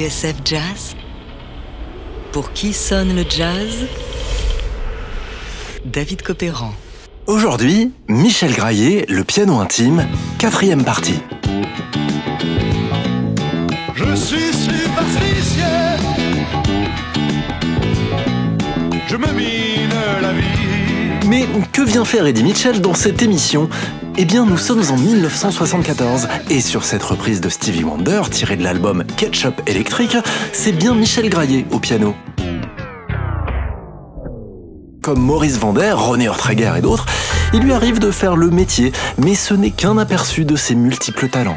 TSF Jazz Pour qui sonne le jazz? David Copéran. Aujourd'hui, Michel Graillet, le piano intime, quatrième partie. Je suis superstitieux. Je me mine la vie. Mais que vient faire Eddie Mitchell dans cette émission? Eh bien, nous sommes en 1974 et sur cette reprise de Stevie Wonder tirée de l'album Ketchup électrique, c'est bien Michel Graillet au piano. Comme Maurice Vander, René Ortreger et d'autres, il lui arrive de faire le métier, mais ce n'est qu'un aperçu de ses multiples talents.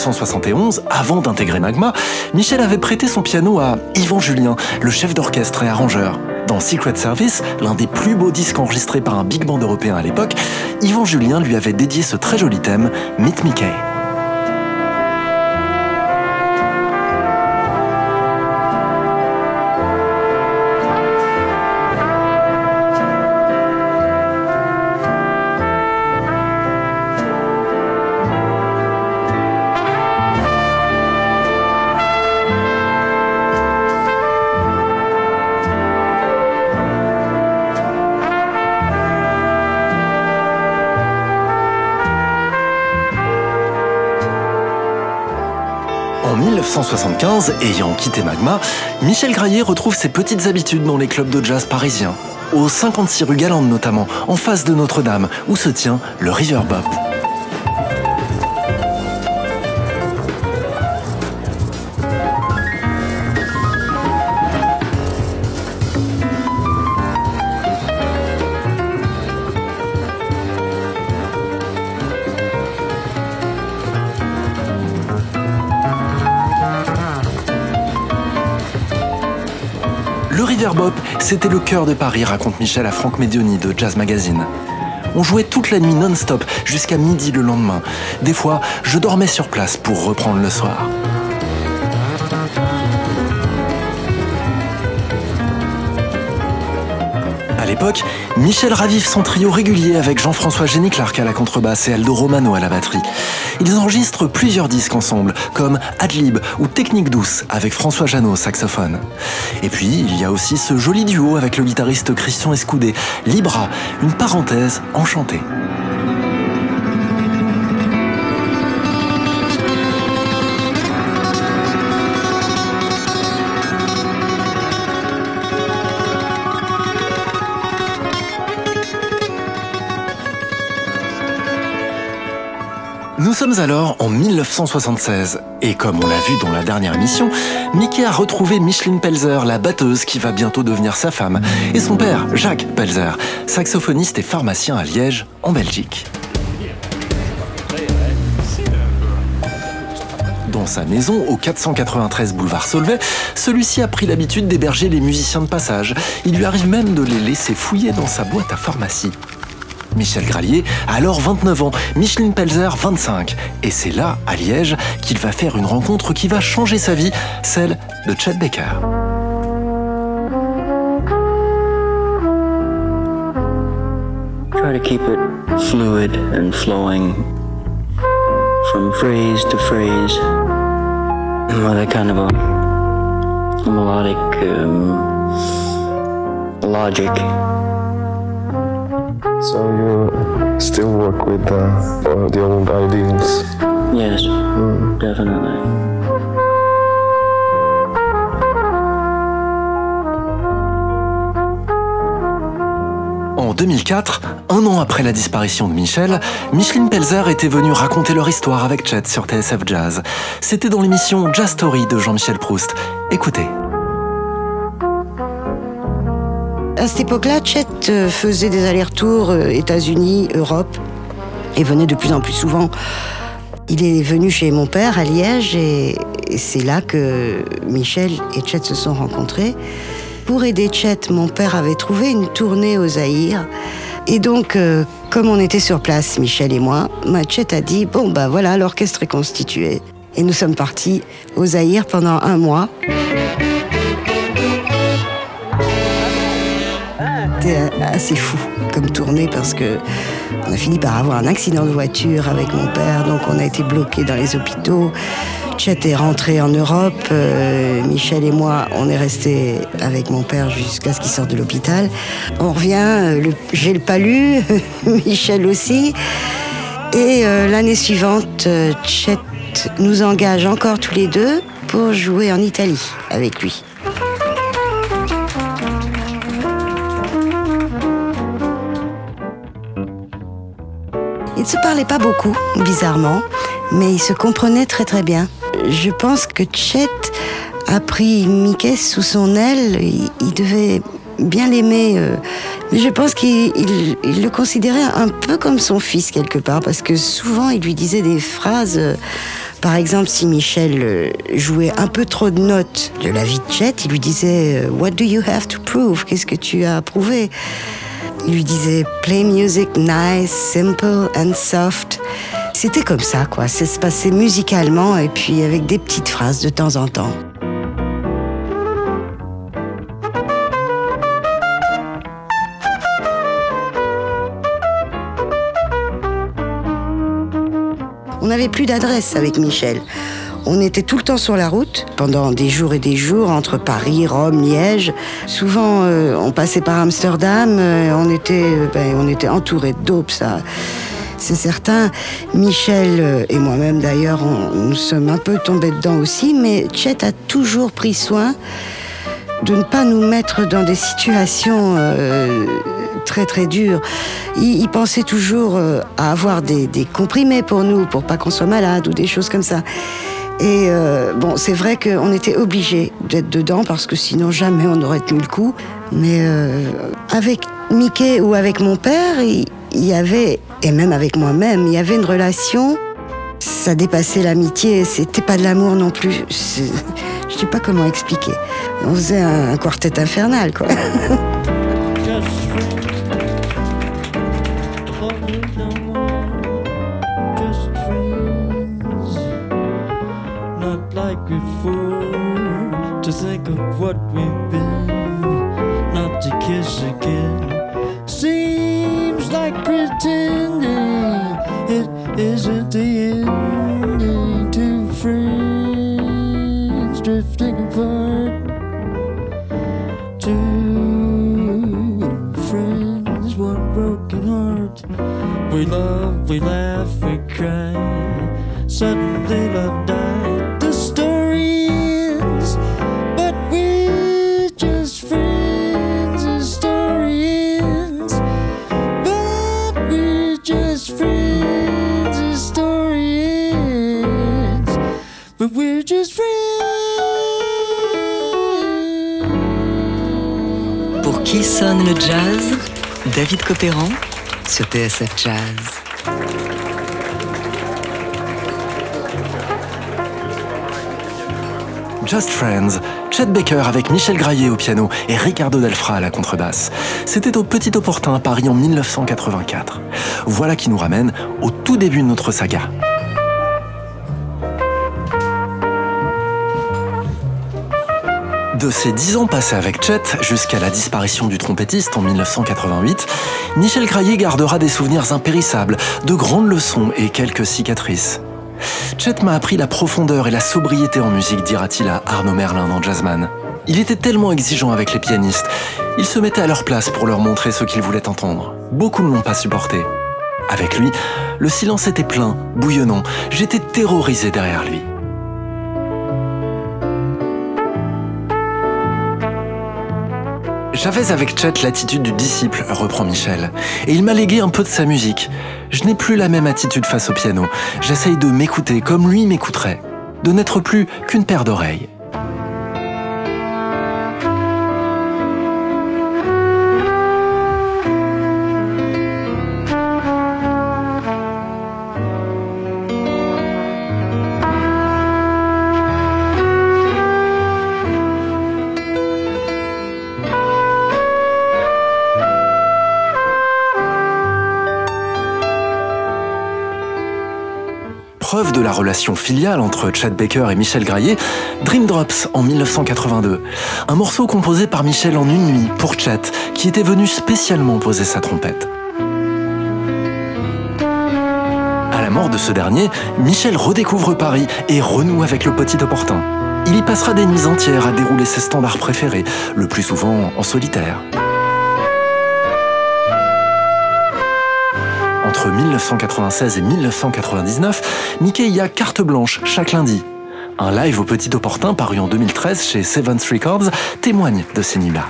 1971, avant d'intégrer Magma, Michel avait prêté son piano à Yvan Julien, le chef d'orchestre et arrangeur. Dans Secret Service, l'un des plus beaux disques enregistrés par un big band européen à l'époque, Yvan Julien lui avait dédié ce très joli thème, Meet Mickey. 1975, ayant quitté Magma, Michel Graillet retrouve ses petites habitudes dans les clubs de jazz parisiens. Au 56 rue Galande notamment, en face de Notre-Dame, où se tient le River C'était le cœur de Paris, raconte Michel à Franck Medioni de Jazz Magazine. On jouait toute la nuit non-stop jusqu'à midi le lendemain. Des fois, je dormais sur place pour reprendre le soir. À l'époque, Michel ravive son trio régulier avec Jean-François Génie-Clark à la contrebasse et Aldo Romano à la batterie. Ils enregistrent plusieurs disques ensemble, comme Adlib ou Technique douce avec François Janot au saxophone. Et puis, il y a aussi ce joli duo avec le guitariste Christian Escoudé, Libra, une parenthèse enchantée. Alors en 1976 et comme on l'a vu dans la dernière émission, Mickey a retrouvé Micheline Pelzer, la batteuse qui va bientôt devenir sa femme, et son père, Jacques Pelzer, saxophoniste et pharmacien à Liège, en Belgique. Dans sa maison, au 493 boulevard Solvay, celui-ci a pris l'habitude d'héberger les musiciens de passage. Il lui arrive même de les laisser fouiller dans sa boîte à pharmacie. Michel Gralier a alors 29 ans, Micheline Pelzer 25. Et c'est là, à Liège, qu'il va faire une rencontre qui va changer sa vie, celle de Chet Baker. Try to keep it fluid and flowing from phrase to phrase melodic um, logic. So you still work with uh, the old ideas? Yes, definitely. En 2004, un an après la disparition de Michel, Micheline Pelzer était venue raconter leur histoire avec Chet sur TSF Jazz. C'était dans l'émission Jazz Story de Jean-Michel Proust. Écoutez. À cette époque-là, Chet euh, faisait des allers-retours euh, États-Unis, Europe, et venait de plus en plus souvent. Il est venu chez mon père à Liège, et c'est là que Michel et Chet se sont rencontrés. Pour aider Chet, mon père avait trouvé une tournée au Zaïre. Et donc, euh, comme on était sur place, Michel et moi, ma Chet a dit Bon, bah voilà, l'orchestre est constitué. Et nous sommes partis au Zaïre pendant un mois. C'était assez fou comme tournée parce que On a fini par avoir un accident de voiture avec mon père, donc on a été bloqués dans les hôpitaux. Chet est rentré en Europe. euh, Michel et moi, on est restés avec mon père jusqu'à ce qu'il sorte de l'hôpital. On revient, euh, j'ai le palu, Michel aussi. Et euh, l'année suivante, Chet nous engage encore tous les deux pour jouer en Italie avec lui. Ils ne se parlaient pas beaucoup, bizarrement, mais ils se comprenaient très très bien. Je pense que Chet a pris Mickey sous son aile. Il, devait bien l'aimer. euh, mais je pense qu'il il- il le considérait un peu comme son fils quelque part, parce que souvent il lui disait des phrases. euh, par exemple, si Michel euh, jouait un peu trop de notes de la vie de Chet, il lui disait euh, What do you have to prove? Qu'est-ce que tu as à prouver lui disait play music nice, simple and soft. C'était comme ça, quoi. Ça se passait musicalement et puis avec des petites phrases de temps en temps. On n'avait plus d'adresse avec Michel. On était tout le temps sur la route, pendant des jours et des jours, entre Paris, Rome, Liège. Souvent, euh, on passait par Amsterdam, euh, on était, euh, ben, on était entouré de ça. C'est certain. Michel et moi-même, d'ailleurs, nous sommes un peu tombés dedans aussi, mais Chet a toujours pris soin de ne pas nous mettre dans des situations très très dures. Il, pensait toujours à avoir des, des comprimés pour nous, pour pas qu'on soit malade ou des choses comme ça. Et euh, bon, c'est vrai qu'on était obligés d'être dedans parce que sinon jamais on n'aurait tenu le coup. Mais euh, avec Mickey ou avec mon père, il, y avait, et même avec moi-même, il y avait une relation. Ça dépassait l'amitié, c'était pas de l'amour non plus. Je sais pas comment expliquer. On faisait un quartet infernal, quoi. Think of what we've been, not to kiss again. Seems like pretending it isn't the ending. Two friends drifting apart. Two friends, one broken heart. We love, we laugh, we cry. Suddenly love qui sonne le jazz? David Copéran sur TSF Jazz. Just Friends, Chet Baker avec Michel Graillet au piano et Ricardo Delfra à la contrebasse. C'était au Petit Opportun à Paris en 1984. Voilà qui nous ramène au tout début de notre saga. De ses dix ans passés avec Chet jusqu'à la disparition du trompettiste en 1988, Michel Graillet gardera des souvenirs impérissables, de grandes leçons et quelques cicatrices. Chet m'a appris la profondeur et la sobriété en musique, dira-t-il à Arnaud Merlin dans Jazzman. Il était tellement exigeant avec les pianistes. Il se mettait à leur place pour leur montrer ce qu'ils voulaient entendre. Beaucoup ne l'ont pas supporté. Avec lui, le silence était plein, bouillonnant. J'étais terrorisé derrière lui. J'avais avec Chet l'attitude du disciple, reprend Michel, et il m'a légué un peu de sa musique. Je n'ai plus la même attitude face au piano. J'essaye de m'écouter comme lui m'écouterait, de n'être plus qu'une paire d'oreilles. De la relation filiale entre Chad Baker et Michel Graillet, Dream Drops en 1982. Un morceau composé par Michel en une nuit pour Chet, qui était venu spécialement poser sa trompette. mort de ce dernier, Michel redécouvre Paris et renoue avec le petit opportun. Il y passera des nuits entières à dérouler ses standards préférés, le plus souvent en solitaire. Entre 1996 et 1999, Mickey a carte blanche chaque lundi. Un live au Petit Opportun paru en 2013 chez Seventh Records témoigne de ces nuits-là.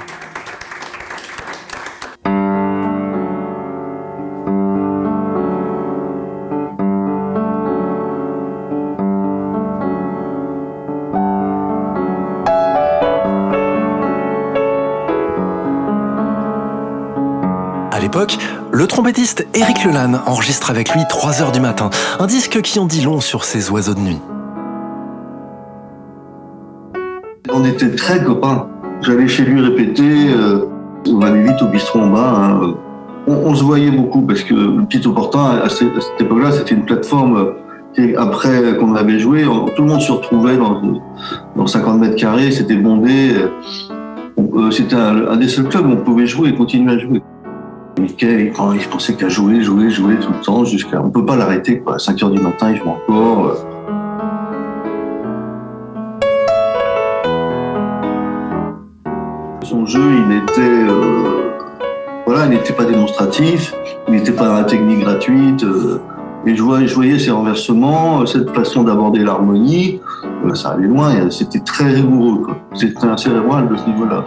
À l'époque, le trompettiste Eric Lelanne enregistre avec lui 3 heures du matin, un disque qui en dit long sur ces oiseaux de nuit. On était très copains. J'allais chez lui répéter. euh, on allait vite au bistrot en bas. hein. On, se voyait beaucoup parce que le petit opportun, à cette, époque-là, c'était une plateforme. qui, après qu'on avait joué, tout le monde se retrouvait dans, dans 50 mètres carrés. C'était bondé. euh, C'était un des seuls clubs où on pouvait jouer et continuer à jouer. Quand il pensait qu'à jouer, jouer, jouer tout le temps, jusqu'à. On peut pas l'arrêter, quoi. À 5 heures du matin, il joue encore. euh. Son jeu, il était, euh, voilà, il n'était pas démonstratif, il n'était pas dans la technique gratuite. euh, et je voyais, ses renversements, euh, cette façon d'aborder l'harmonie, ça allait loin. C'était très rigoureux. C'était un cérébral de ce niveau-là.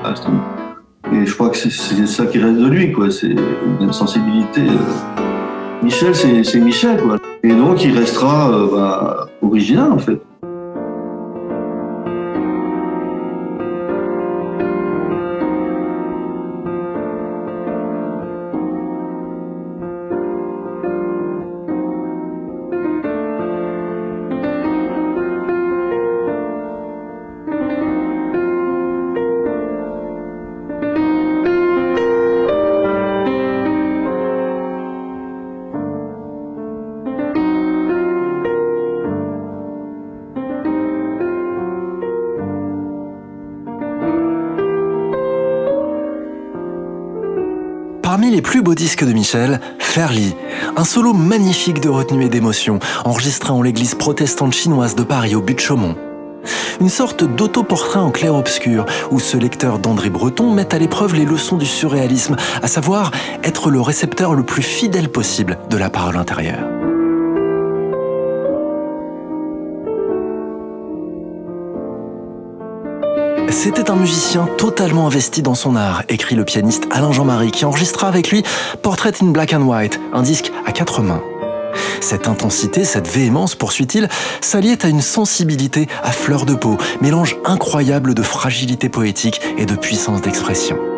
Et je crois que c'est- ça qui reste de lui, quoi. C'est une sensibilité. euh. Michel, c'est c'est Michel, quoi. Et donc, il restera euh, bah, original, en fait. Parmi les plus beaux disques de Michel, Fairly, un solo magnifique de retenue et d'émotion, enregistré en l'église protestante chinoise de Paris au but de Chaumont. Une sorte d'autoportrait en clair-obscur, où ce lecteur d'André Breton met à l'épreuve les leçons du surréalisme, à savoir être le récepteur le plus fidèle possible de la parole intérieure. C'était un musicien totalement investi dans son art, écrit le pianiste Alain Jean-Marie, qui enregistra avec lui Portrait in Black and White, un disque à quatre mains. Cette intensité, cette véhémence, poursuit-il, s'alliait à une sensibilité à fleur de peau, mélange incroyable de fragilité poétique et de puissance d'expression.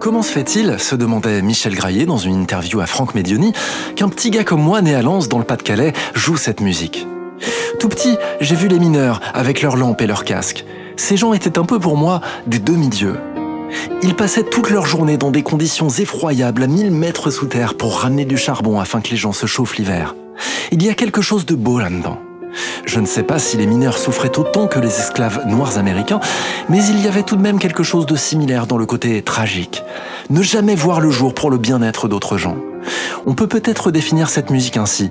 Comment se fait-il, se demandait Michel Graillet dans une interview à Franck Medioni, qu'un petit gars comme moi né à Lens dans le Pas-de-Calais joue cette musique? Tout petit, j'ai vu les mineurs avec leurs lampes et leurs casques. Ces gens étaient un peu pour moi des demi-dieux. Ils passaient toute leur journée dans des conditions effroyables à 1000 mètres sous terre pour ramener du charbon afin que les gens se chauffent l'hiver. Il y a quelque chose de beau là-dedans. Je ne sais pas si les mineurs souffraient autant que les esclaves noirs américains, mais il y avait tout de même quelque chose de similaire dans le côté tragique. Ne jamais voir le jour pour le bien-être d'autres gens. On peut peut-être définir cette musique ainsi.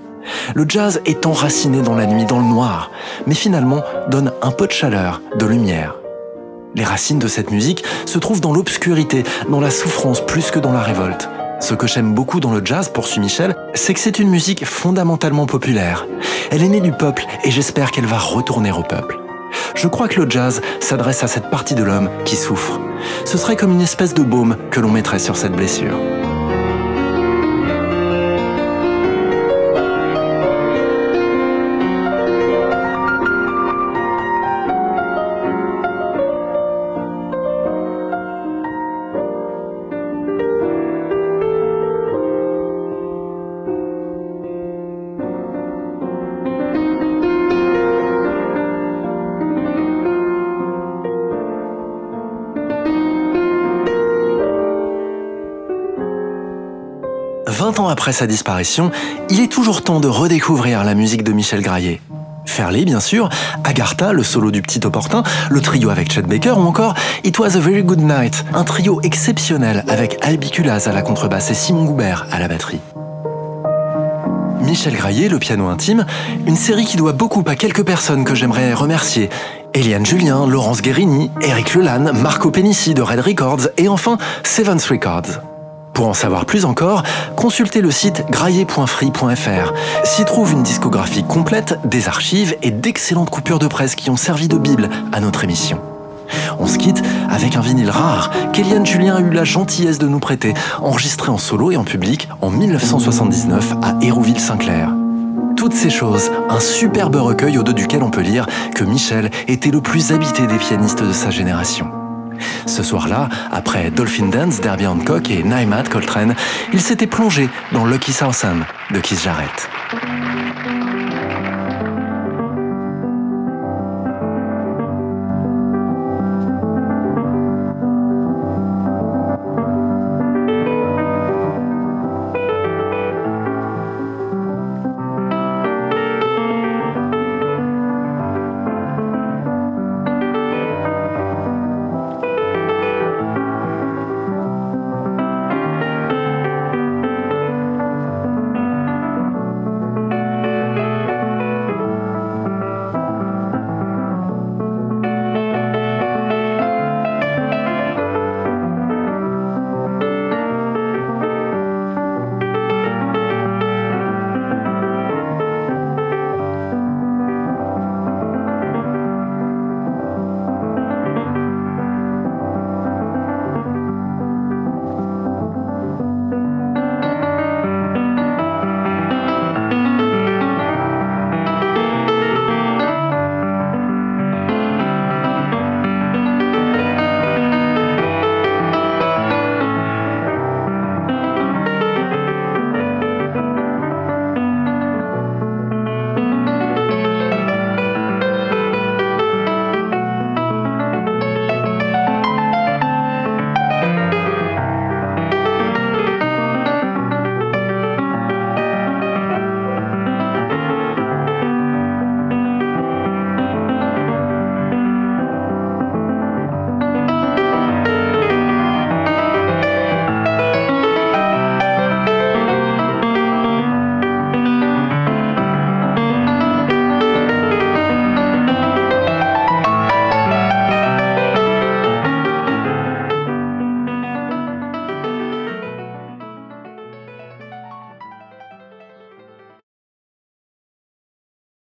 Le jazz est enraciné dans la nuit, dans le noir, mais finalement donne un peu de chaleur, de lumière. Les racines de cette musique se trouvent dans l'obscurité, dans la souffrance plus que dans la révolte. Ce que j'aime beaucoup dans le jazz, poursuit Michel, c'est que c'est une musique fondamentalement populaire. Elle est née du peuple et j'espère qu'elle va retourner au peuple. Je crois que le jazz s'adresse à cette partie de l'homme qui souffre. Ce serait comme une espèce de baume que l'on mettrait sur cette blessure. Après sa disparition, il est toujours temps de redécouvrir la musique de Michel Graillet. Fairley, bien sûr, Agartha, le solo du petit opportun, le trio avec Chet Baker ou encore It Was a Very Good Night, un trio exceptionnel avec Albiculaz à la contrebasse et Simon Goubert à la batterie. Michel Graillet, le piano intime, une série qui doit beaucoup à quelques personnes que j'aimerais remercier. Eliane Julien, Laurence Guérini, Eric Lelanne, Marco Penissi de Red Records et enfin Sevens Records. Pour en savoir plus encore, consultez le site graillet.free.fr. S'y trouve une discographie complète, des archives et d'excellentes coupures de presse qui ont servi de bible à notre émission. On se quitte avec un vinyle rare qu'Eliane Julien a eu la gentillesse de nous prêter, enregistré en solo et en public en 1979 à Hérouville-Saint-Clair. Toutes ces choses, un superbe recueil au dos duquel on peut lire que Michel était le plus habité des pianistes de sa génération. Ce soir-là, après Dolphin Dance d'Herbie Hancock et Naimat Coltrane, il s'était plongé dans Lucky Southern de Keith Jarrett.